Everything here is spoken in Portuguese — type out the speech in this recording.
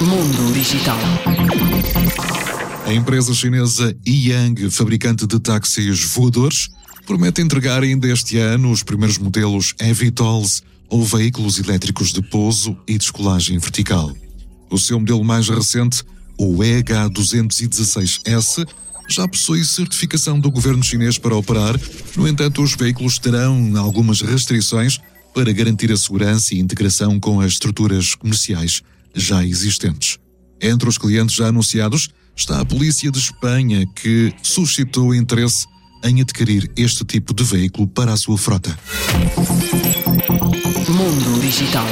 Mundo Digital. A empresa chinesa Yang, fabricante de táxis voadores, promete entregar ainda este ano os primeiros modelos eVTOLs ou veículos elétricos de pouso e descolagem vertical. O seu modelo mais recente, o EH216S, já possui certificação do governo chinês para operar, no entanto, os veículos terão algumas restrições para garantir a segurança e integração com as estruturas comerciais já existentes. Entre os clientes já anunciados está a Polícia de Espanha, que suscitou interesse em adquirir este tipo de veículo para a sua frota. Mundo Digital.